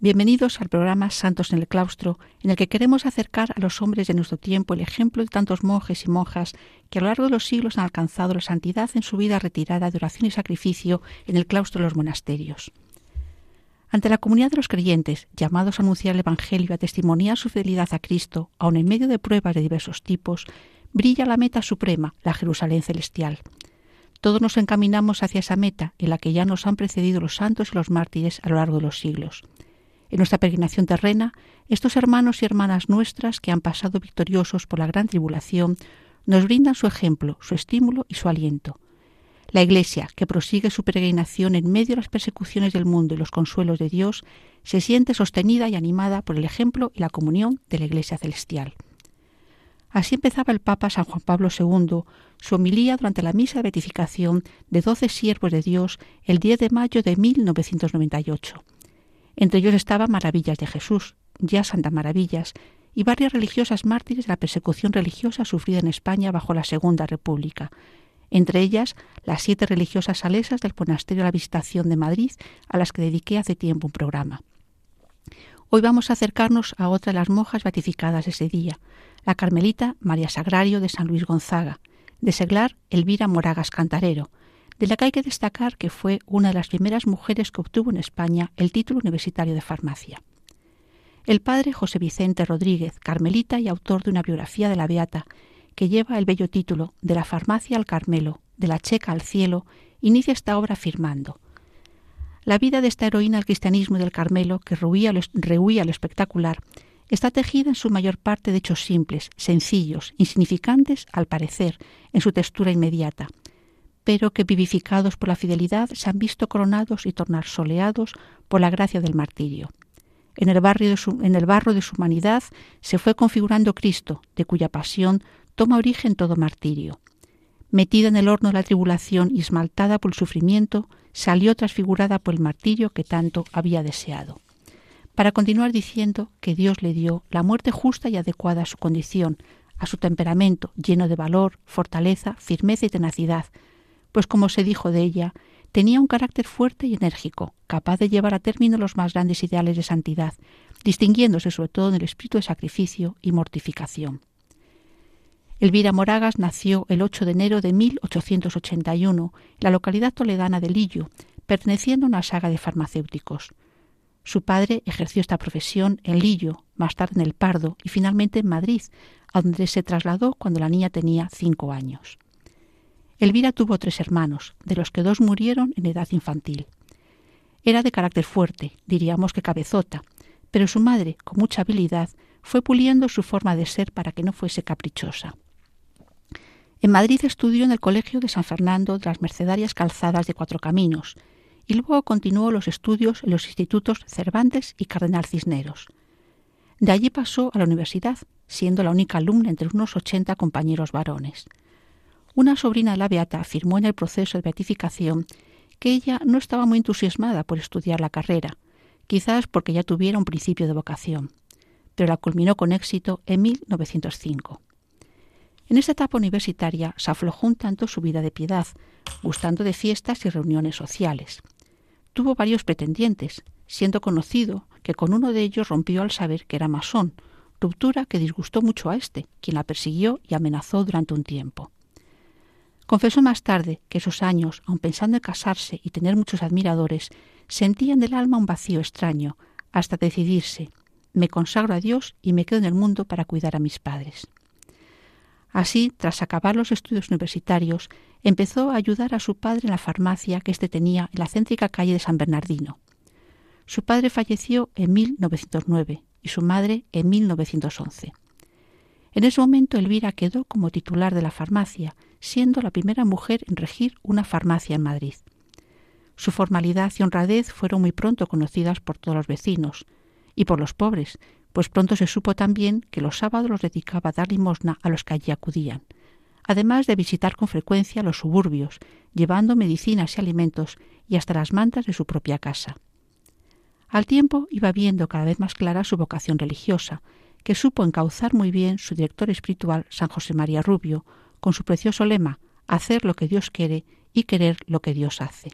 bienvenidos al programa Santos en el Claustro, en el que queremos acercar a los hombres de nuestro tiempo el ejemplo de tantos monjes y monjas que a lo largo de los siglos han alcanzado la santidad en su vida retirada de oración y sacrificio en el claustro de los monasterios. Ante la comunidad de los creyentes, llamados a anunciar el Evangelio y a testimoniar su fidelidad a Cristo, aun en medio de pruebas de diversos tipos, brilla la meta suprema, la Jerusalén celestial – todos nos encaminamos hacia esa meta en la que ya nos han precedido los santos y los mártires a lo largo de los siglos. En nuestra peregrinación terrena, estos hermanos y hermanas nuestras que han pasado victoriosos por la gran tribulación nos brindan su ejemplo, su estímulo y su aliento. La Iglesia, que prosigue su peregrinación en medio de las persecuciones del mundo y los consuelos de Dios, se siente sostenida y animada por el ejemplo y la comunión de la Iglesia celestial. Así empezaba el Papa San Juan Pablo II su homilía durante la misa de beatificación de doce siervos de Dios el 10 de mayo de 1998. Entre ellos estaban Maravillas de Jesús, ya Santa Maravillas, y varias religiosas mártires de la persecución religiosa sufrida en España bajo la Segunda República, entre ellas las siete religiosas salesas del Monasterio de la Visitación de Madrid, a las que dediqué hace tiempo un programa. Hoy vamos a acercarnos a otra de las monjas beatificadas ese día, la carmelita María Sagrario de San Luis Gonzaga, de Seglar Elvira Moragas Cantarero, de la que hay que destacar que fue una de las primeras mujeres que obtuvo en España el título universitario de farmacia. El padre José Vicente Rodríguez, carmelita y autor de una biografía de la Beata, que lleva el bello título De la farmacia al Carmelo, de la Checa al cielo, inicia esta obra afirmando La vida de esta heroína del cristianismo y del Carmelo, que rehuía lo espectacular, está tejida en su mayor parte de hechos simples, sencillos, insignificantes al parecer, en su textura inmediata, pero que vivificados por la fidelidad se han visto coronados y tornar soleados por la gracia del martirio. En el, barrio de su, barro de su humanidad se fue configurando Cristo, de cuya pasión toma origen todo martirio. Metida en el horno de la tribulación y esmaltada por el sufrimiento, salió transfigurada por el martirio que tanto había deseado para continuar diciendo que Dios le dio la muerte justa y adecuada a su condición, a su temperamento lleno de valor, fortaleza, firmeza y tenacidad, pues como se dijo de ella, tenía un carácter fuerte y enérgico, capaz de llevar a término los más grandes ideales de santidad, distinguiéndose sobre todo en el espíritu de sacrificio y mortificación. Elvira Moragas nació el 8 de enero de 1881 en la localidad toledana de Lillo, perteneciendo a una saga de farmacéuticos. Su padre ejerció esta profesión en Lillo, más tarde en El Pardo y finalmente en Madrid, a donde se trasladó cuando la niña tenía cinco años. Elvira tuvo tres hermanos, de los que dos murieron en edad infantil. Era de carácter fuerte, diríamos que cabezota, pero su madre, con mucha habilidad, fue puliendo su forma de ser para que no fuese caprichosa. En Madrid estudió en el Colegio de San Fernando de las Mercedarias Calzadas de Cuatro Caminos y luego continuó los estudios en los institutos Cervantes y Cardenal Cisneros. De allí pasó a la universidad, siendo la única alumna entre unos ochenta compañeros varones. Una sobrina de la Beata afirmó en el proceso de beatificación que ella no estaba muy entusiasmada por estudiar la carrera, quizás porque ya tuviera un principio de vocación, pero la culminó con éxito en 1905. En esta etapa universitaria se aflojó un tanto su vida de piedad, gustando de fiestas y reuniones sociales tuvo varios pretendientes, siendo conocido que con uno de ellos rompió al saber que era masón, ruptura que disgustó mucho a éste, quien la persiguió y amenazó durante un tiempo. Confesó más tarde que esos años, aun pensando en casarse y tener muchos admiradores, sentían del alma un vacío extraño, hasta decidirse me consagro a Dios y me quedo en el mundo para cuidar a mis padres. Así, tras acabar los estudios universitarios, empezó a ayudar a su padre en la farmacia que éste tenía en la céntrica calle de San Bernardino. Su padre falleció en 1909 y su madre en 1911. En ese momento Elvira quedó como titular de la farmacia, siendo la primera mujer en regir una farmacia en Madrid. Su formalidad y honradez fueron muy pronto conocidas por todos los vecinos y por los pobres, pues pronto se supo también que los sábados los dedicaba a dar limosna a los que allí acudían, además de visitar con frecuencia los suburbios, llevando medicinas y alimentos y hasta las mantas de su propia casa. Al tiempo iba viendo cada vez más clara su vocación religiosa, que supo encauzar muy bien su director espiritual, San José María Rubio, con su precioso lema, hacer lo que Dios quiere y querer lo que Dios hace.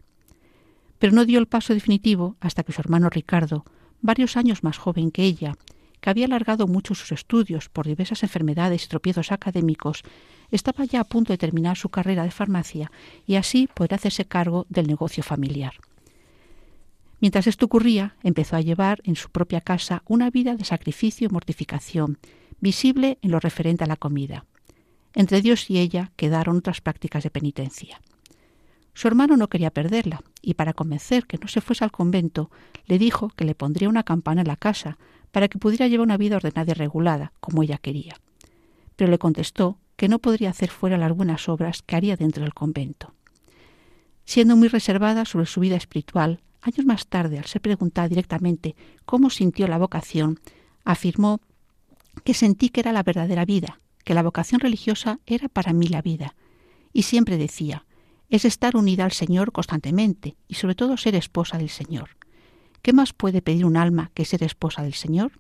Pero no dio el paso definitivo hasta que su hermano Ricardo, varios años más joven que ella, que había alargado mucho sus estudios por diversas enfermedades y tropiezos académicos, estaba ya a punto de terminar su carrera de farmacia y así poder hacerse cargo del negocio familiar. Mientras esto ocurría, empezó a llevar en su propia casa una vida de sacrificio y mortificación, visible en lo referente a la comida. Entre Dios y ella quedaron otras prácticas de penitencia. Su hermano no quería perderla, y para convencer que no se fuese al convento, le dijo que le pondría una campana en la casa para que pudiera llevar una vida ordenada y regulada, como ella quería. Pero le contestó que no podría hacer fuera las buenas obras que haría dentro del convento. Siendo muy reservada sobre su vida espiritual, años más tarde, al ser preguntada directamente cómo sintió la vocación, afirmó que sentí que era la verdadera vida, que la vocación religiosa era para mí la vida. Y siempre decía, es estar unida al Señor constantemente y sobre todo ser esposa del Señor. ¿Qué más puede pedir un alma que ser esposa del Señor?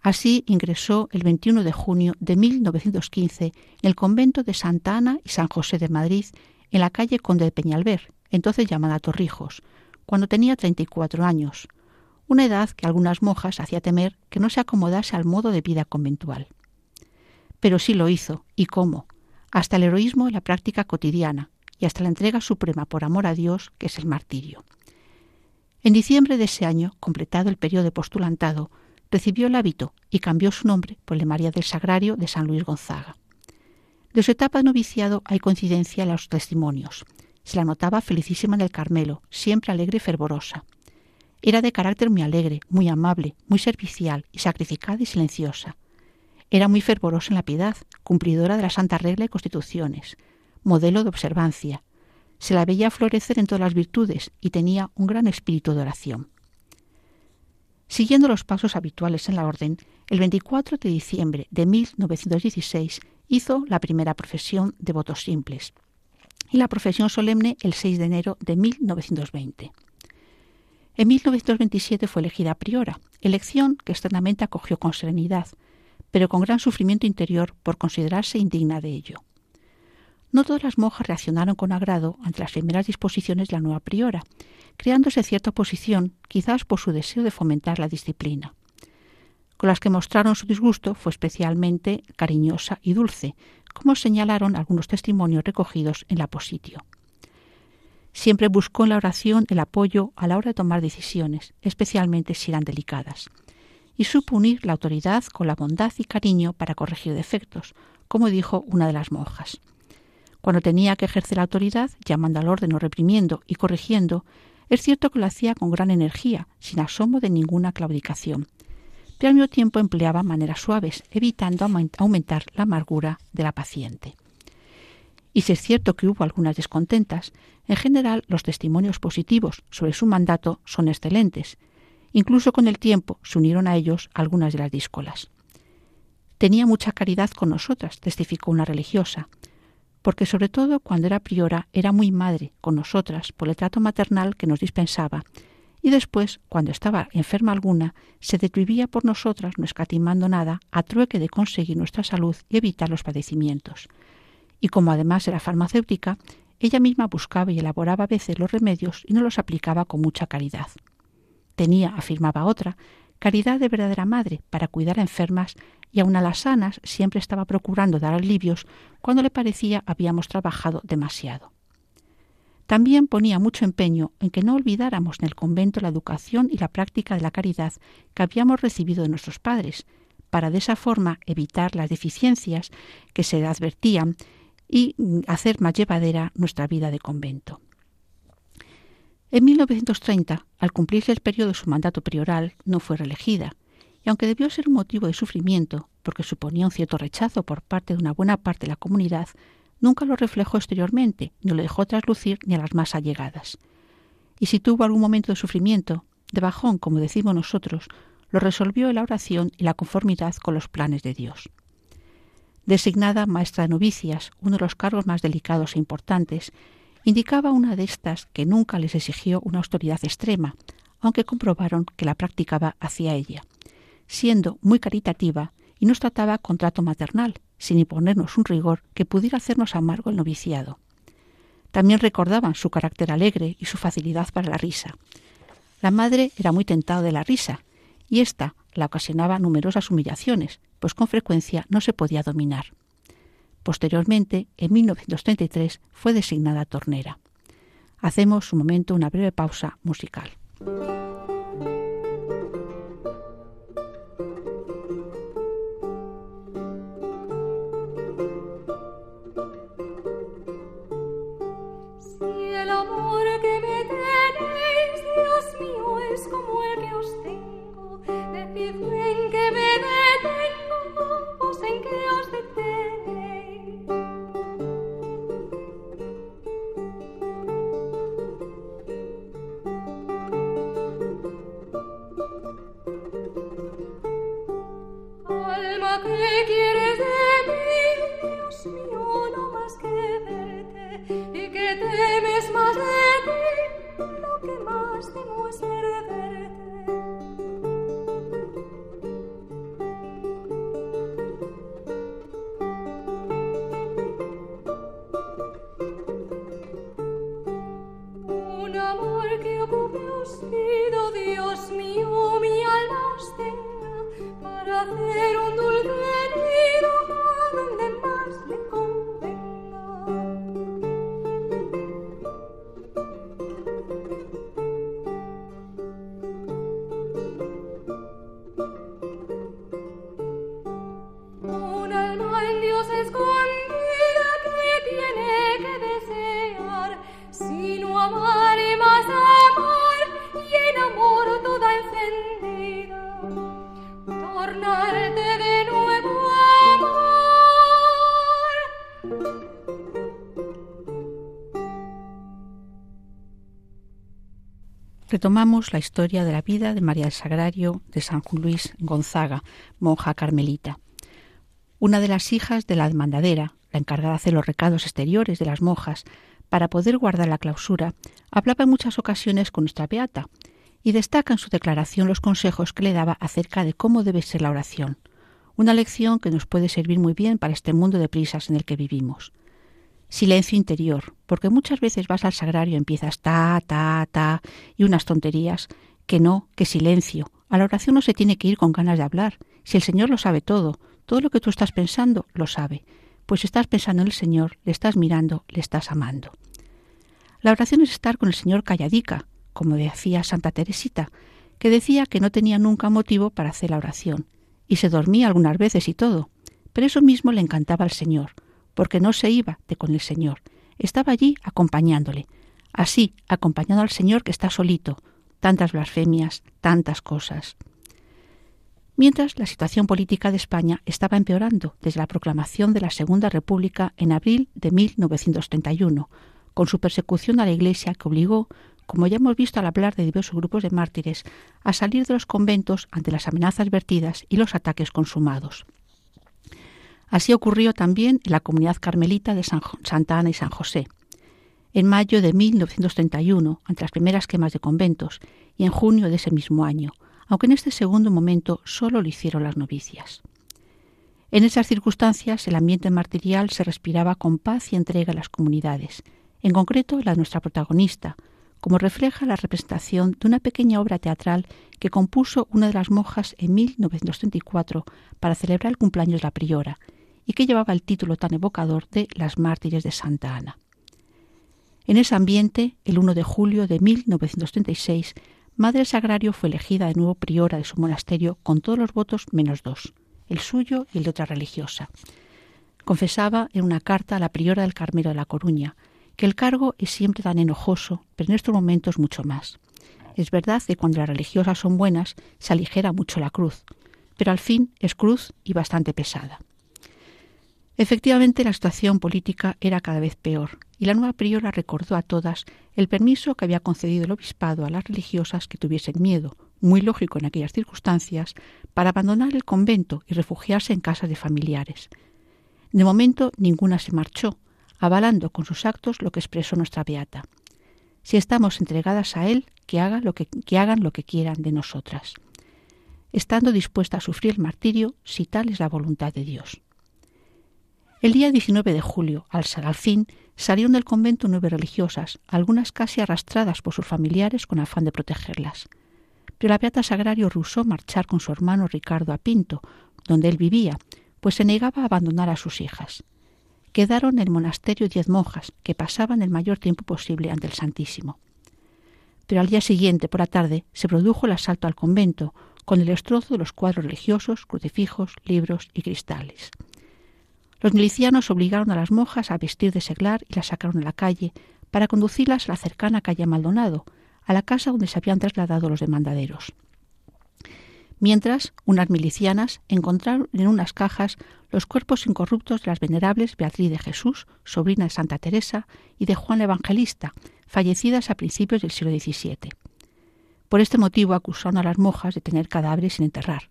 Así ingresó el 21 de junio de 1915 en el convento de Santa Ana y San José de Madrid, en la calle Conde de Peñalver, entonces llamada Torrijos, cuando tenía 34 años, una edad que algunas monjas hacía temer que no se acomodase al modo de vida conventual. Pero sí lo hizo, y cómo, hasta el heroísmo en la práctica cotidiana y hasta la entrega suprema por amor a Dios, que es el martirio. En diciembre de ese año, completado el periodo postulantado, recibió el hábito y cambió su nombre por el de María del Sagrario de San Luis Gonzaga. De su etapa de noviciado hay coincidencia en los testimonios. Se la notaba felicísima en el Carmelo, siempre alegre y fervorosa. Era de carácter muy alegre, muy amable, muy servicial y sacrificada y silenciosa. Era muy fervorosa en la piedad, cumplidora de la santa regla y constituciones, modelo de observancia. Se la veía florecer en todas las virtudes y tenía un gran espíritu de oración. Siguiendo los pasos habituales en la orden, el 24 de diciembre de 1916 hizo la primera profesión de votos simples y la profesión solemne el 6 de enero de 1920. En 1927 fue elegida priora, elección que externamente acogió con serenidad, pero con gran sufrimiento interior por considerarse indigna de ello. No todas las monjas reaccionaron con agrado ante las primeras disposiciones de la nueva priora, creándose cierta oposición, quizás por su deseo de fomentar la disciplina. Con las que mostraron su disgusto fue especialmente cariñosa y dulce, como señalaron algunos testimonios recogidos en la positio. Siempre buscó en la oración el apoyo a la hora de tomar decisiones, especialmente si eran delicadas, y supo unir la autoridad con la bondad y cariño para corregir defectos, como dijo una de las monjas. Cuando tenía que ejercer la autoridad, llamando al orden o reprimiendo y corrigiendo, es cierto que lo hacía con gran energía, sin asomo de ninguna claudicación, pero al mismo tiempo empleaba maneras suaves, evitando aumentar la amargura de la paciente. Y si es cierto que hubo algunas descontentas, en general los testimonios positivos sobre su mandato son excelentes. Incluso con el tiempo se unieron a ellos algunas de las díscolas. Tenía mucha caridad con nosotras, testificó una religiosa, porque sobre todo cuando era priora era muy madre con nosotras por el trato maternal que nos dispensaba, y después, cuando estaba enferma alguna, se desvivía por nosotras, no escatimando nada, a trueque de conseguir nuestra salud y evitar los padecimientos. Y como además era farmacéutica, ella misma buscaba y elaboraba a veces los remedios y no los aplicaba con mucha caridad. Tenía, afirmaba otra, caridad de verdadera madre para cuidar a enfermas y aun a las sanas siempre estaba procurando dar alivios cuando le parecía habíamos trabajado demasiado. También ponía mucho empeño en que no olvidáramos en el convento la educación y la práctica de la caridad que habíamos recibido de nuestros padres, para de esa forma evitar las deficiencias que se advertían y hacer más llevadera nuestra vida de convento. En 1930, al cumplirse el periodo de su mandato prioral, no fue reelegida, y aunque debió ser un motivo de sufrimiento, porque suponía un cierto rechazo por parte de una buena parte de la comunidad, nunca lo reflejó exteriormente, ni lo dejó traslucir ni a las más allegadas. Y si tuvo algún momento de sufrimiento, de bajón, como decimos nosotros, lo resolvió en la oración y la conformidad con los planes de Dios. Designada maestra de novicias, uno de los cargos más delicados e importantes, indicaba una de estas que nunca les exigió una autoridad extrema, aunque comprobaron que la practicaba hacia ella, siendo muy caritativa y nos trataba con trato maternal, sin imponernos un rigor que pudiera hacernos amargo el noviciado. También recordaban su carácter alegre y su facilidad para la risa. La madre era muy tentada de la risa, y ésta la ocasionaba numerosas humillaciones, pues con frecuencia no se podía dominar. Posteriormente, en 1933, fue designada tornera. Hacemos un momento una breve pausa musical. και μας δεν μου. Retomamos la historia de la vida de María del Sagrario de San Luis Gonzaga, monja carmelita. Una de las hijas de la demandadera, la encargada de hacer los recados exteriores de las monjas, para poder guardar la clausura, hablaba en muchas ocasiones con nuestra beata y destaca en su declaración los consejos que le daba acerca de cómo debe ser la oración, una lección que nos puede servir muy bien para este mundo de prisas en el que vivimos silencio interior, porque muchas veces vas al sagrario y empiezas ta, ta, ta y unas tonterías, que no, que silencio. A la oración no se tiene que ir con ganas de hablar. Si el Señor lo sabe todo, todo lo que tú estás pensando, lo sabe. Pues estás pensando en el Señor, le estás mirando, le estás amando. La oración es estar con el Señor calladica, como decía Santa Teresita, que decía que no tenía nunca motivo para hacer la oración, y se dormía algunas veces y todo, pero eso mismo le encantaba al Señor, porque no se iba de con el Señor, estaba allí acompañándole, así acompañando al Señor que está solito, tantas blasfemias, tantas cosas. Mientras la situación política de España estaba empeorando desde la proclamación de la Segunda República en abril de 1931, con su persecución a la Iglesia que obligó, como ya hemos visto al hablar de diversos grupos de mártires, a salir de los conventos ante las amenazas vertidas y los ataques consumados. Así ocurrió también en la comunidad carmelita de Santa Ana y San José. En mayo de 1931, ante las primeras quemas de conventos, y en junio de ese mismo año, aunque en este segundo momento solo lo hicieron las novicias. En esas circunstancias el ambiente martirial se respiraba con paz y entrega a las comunidades, en concreto la de nuestra protagonista, como refleja la representación de una pequeña obra teatral que compuso una de las monjas en 1934 para celebrar el cumpleaños de la priora y que llevaba el título tan evocador de Las mártires de Santa Ana. En ese ambiente, el 1 de julio de 1936, Madre Sagrario fue elegida de nuevo priora de su monasterio con todos los votos menos dos, el suyo y el de otra religiosa. Confesaba en una carta a la priora del Carmelo de la Coruña que el cargo es siempre tan enojoso, pero en estos momentos mucho más. Es verdad que cuando las religiosas son buenas se aligera mucho la cruz, pero al fin es cruz y bastante pesada. Efectivamente, la situación política era cada vez peor, y la nueva priora recordó a todas el permiso que había concedido el obispado a las religiosas que tuviesen miedo, muy lógico en aquellas circunstancias, para abandonar el convento y refugiarse en casas de familiares. De momento ninguna se marchó, avalando con sus actos lo que expresó nuestra beata. Si estamos entregadas a Él, que, haga lo que, hagan lo que quieran de nosotras, estando dispuesta a sufrir el martirio si tal es la voluntad de Dios. El día 19 de julio, al, al fin, salieron del convento nueve religiosas, algunas casi arrastradas por sus familiares con afán de protegerlas. Pero la Beata Sagrario rehusó marchar con su hermano Ricardo a Pinto, donde él vivía, pues se negaba a abandonar a sus hijas. Quedaron en el monasterio diez monjas, que pasaban el mayor tiempo posible ante el Santísimo. Pero al día siguiente, por la tarde, se produjo el asalto al convento, con el destrozo de los cuadros religiosos, crucifijos, libros y cristales. Los milicianos obligaron a las monjas a vestir de seglar y las sacaron a la calle para conducirlas a la cercana calle Maldonado, a la casa donde se habían trasladado los demandaderos. Mientras, unas milicianas encontraron en unas cajas los cuerpos incorruptos de las venerables Beatriz de Jesús, sobrina de Santa Teresa, y de Juan Evangelista, fallecidas a principios del siglo XVII. Por este motivo acusaron a las monjas de tener cadáveres sin enterrar,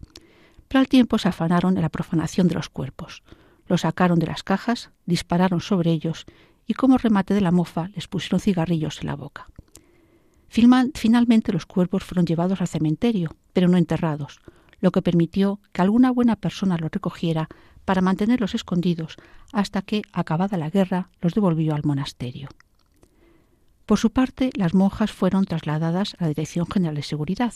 pero al tiempo se afanaron en la profanación de los cuerpos. Los sacaron de las cajas, dispararon sobre ellos y como remate de la mofa les pusieron cigarrillos en la boca. Finalmente los cuerpos fueron llevados al cementerio, pero no enterrados, lo que permitió que alguna buena persona los recogiera para mantenerlos escondidos hasta que, acabada la guerra, los devolvió al monasterio. Por su parte, las monjas fueron trasladadas a la Dirección General de Seguridad.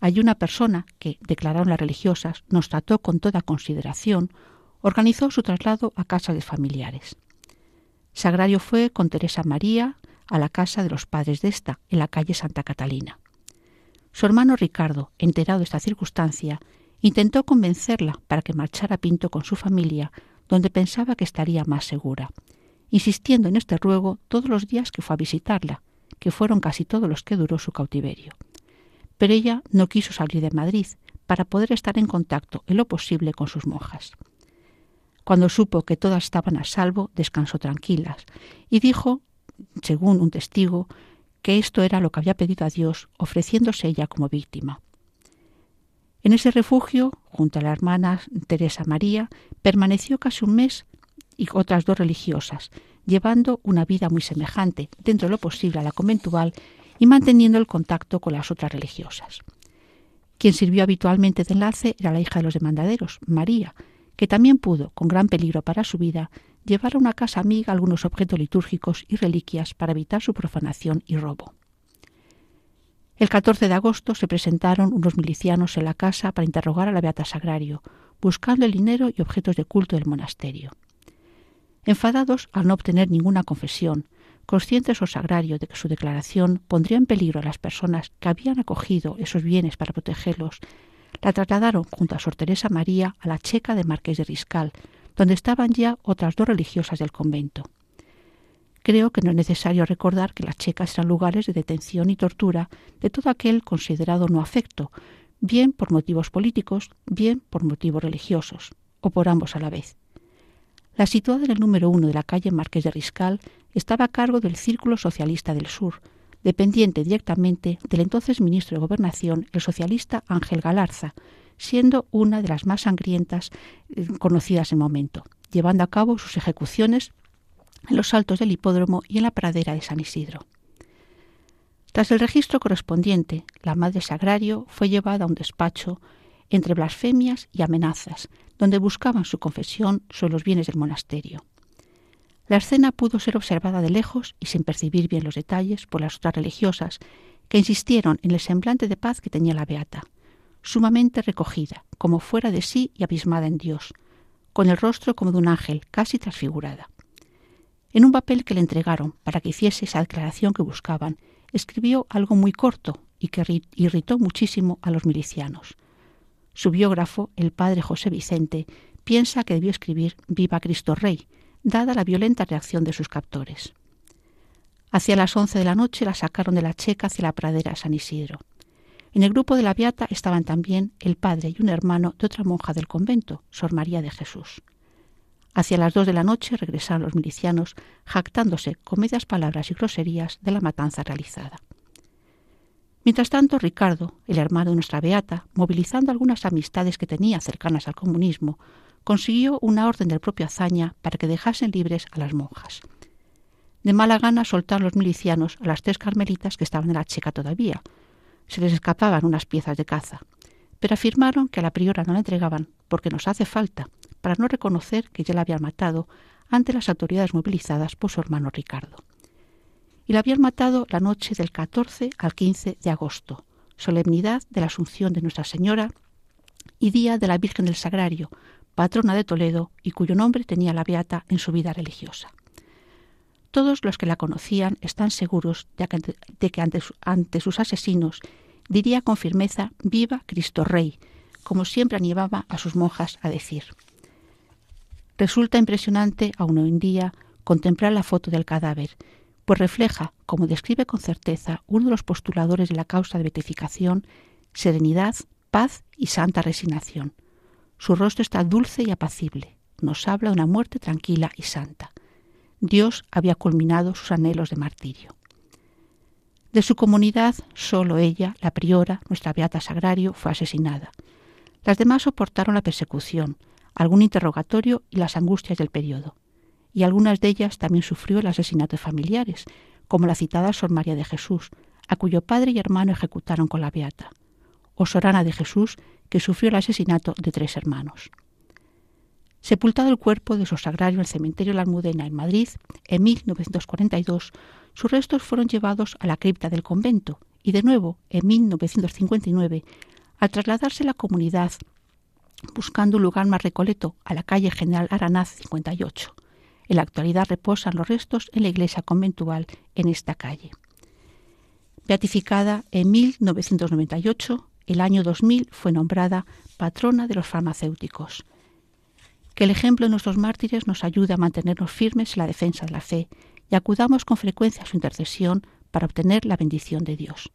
Hay una persona que, declararon las religiosas, nos trató con toda consideración, organizó su traslado a casa de familiares. Sagrario fue con Teresa María a la casa de los padres de esta, en la calle Santa Catalina. Su hermano Ricardo, enterado de esta circunstancia, intentó convencerla para que marchara Pinto con su familia, donde pensaba que estaría más segura, insistiendo en este ruego todos los días que fue a visitarla, que fueron casi todos los que duró su cautiverio. Pero ella no quiso salir de Madrid para poder estar en contacto en lo posible con sus monjas. Cuando supo que todas estaban a salvo, descansó tranquilas y dijo, según un testigo, que esto era lo que había pedido a Dios, ofreciéndose ella como víctima. En ese refugio, junto a la hermana Teresa María, permaneció casi un mes y otras dos religiosas, llevando una vida muy semejante, dentro de lo posible, a la conventual y manteniendo el contacto con las otras religiosas. Quien sirvió habitualmente de enlace era la hija de los demandaderos, María, que también pudo, con gran peligro para su vida, llevar a una casa amiga algunos objetos litúrgicos y reliquias para evitar su profanación y robo. El 14 de agosto se presentaron unos milicianos en la casa para interrogar a la Beata Sagrario, buscando el dinero y objetos de culto del monasterio. Enfadados al no obtener ninguna confesión, conscientes o sagrario de que su declaración pondría en peligro a las personas que habían acogido esos bienes para protegerlos la trasladaron junto a Sor Teresa María a la checa de Marqués de Riscal, donde estaban ya otras dos religiosas del convento. Creo que no es necesario recordar que las checas eran lugares de detención y tortura de todo aquel considerado no afecto, bien por motivos políticos, bien por motivos religiosos, o por ambos a la vez. La situada en el número uno de la calle Marqués de Riscal estaba a cargo del Círculo Socialista del Sur, dependiente directamente del entonces ministro de Gobernación, el socialista Ángel Galarza, siendo una de las más sangrientas eh, conocidas en momento, llevando a cabo sus ejecuciones en los altos del hipódromo y en la pradera de San Isidro. Tras el registro correspondiente, la madre Sagrario fue llevada a un despacho entre blasfemias y amenazas, donde buscaban su confesión sobre los bienes del monasterio. La escena pudo ser observada de lejos y sin percibir bien los detalles por las otras religiosas, que insistieron en el semblante de paz que tenía la beata, sumamente recogida, como fuera de sí y abismada en Dios, con el rostro como de un ángel, casi transfigurada. En un papel que le entregaron para que hiciese esa declaración que buscaban, escribió algo muy corto y que irritó muchísimo a los milicianos. Su biógrafo, el padre José Vicente, piensa que debió escribir Viva Cristo Rey, dada la violenta reacción de sus captores. Hacia las once de la noche la sacaron de la checa hacia la pradera de San Isidro. En el grupo de la Beata estaban también el padre y un hermano de otra monja del convento, Sor María de Jesús. Hacia las dos de la noche regresaron los milicianos, jactándose con medias palabras y groserías de la matanza realizada. Mientras tanto, Ricardo, el hermano de nuestra beata, movilizando algunas amistades que tenía cercanas al comunismo, consiguió una orden del propio Azaña para que dejasen libres a las monjas. De mala gana soltaron los milicianos a las tres carmelitas que estaban en la checa todavía. Se les escapaban unas piezas de caza, pero afirmaron que a la priora no la entregaban porque nos hace falta, para no reconocer que ya la habían matado ante las autoridades movilizadas por su hermano Ricardo y la habían matado la noche del 14 al 15 de agosto, solemnidad de la Asunción de Nuestra Señora y día de la Virgen del Sagrario, patrona de Toledo y cuyo nombre tenía la beata en su vida religiosa. Todos los que la conocían están seguros de que ante, sus asesinos diría con firmeza Viva Cristo Rey, como siempre animaba a sus monjas a decir. Resulta impresionante aún hoy en día contemplar la foto del cadáver, pues refleja, como describe con certeza uno de los postuladores de la causa de beatificación, serenidad, paz y santa resignación. Su rostro está dulce y apacible, nos habla de una muerte tranquila y santa. Dios había culminado sus anhelos de martirio. De su comunidad, solo ella, la priora, nuestra beata sagrario, fue asesinada. Las demás soportaron la persecución, algún interrogatorio y las angustias del periodo y algunas de ellas también sufrió el asesinato de familiares, como la citada Sor María de Jesús, a cuyo padre y hermano ejecutaron con la beata, o Sorana de Jesús, que sufrió el asesinato de tres hermanos. Sepultado el cuerpo de su sagrario en el cementerio la Almudena en Madrid, en 1942, sus restos fueron llevados a la cripta del convento y de nuevo, en 1959, al trasladarse la comunidad buscando un lugar más recoleto a la calle General Aranaz 58. En la actualidad reposan los restos en la iglesia conventual en esta calle. Beatificada en 1998, el año 2000 fue nombrada patrona de los farmacéuticos. Que el ejemplo de nuestros mártires nos ayude a mantenernos firmes en la defensa de la fe y acudamos con frecuencia a su intercesión para obtener la bendición de Dios.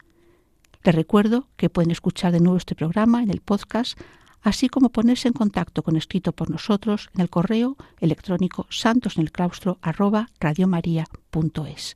Les recuerdo que pueden escuchar de nuevo este programa en el podcast así como ponerse en contacto con escrito por nosotros en el correo electrónico santosnelclaustro arroba radiomaria.es.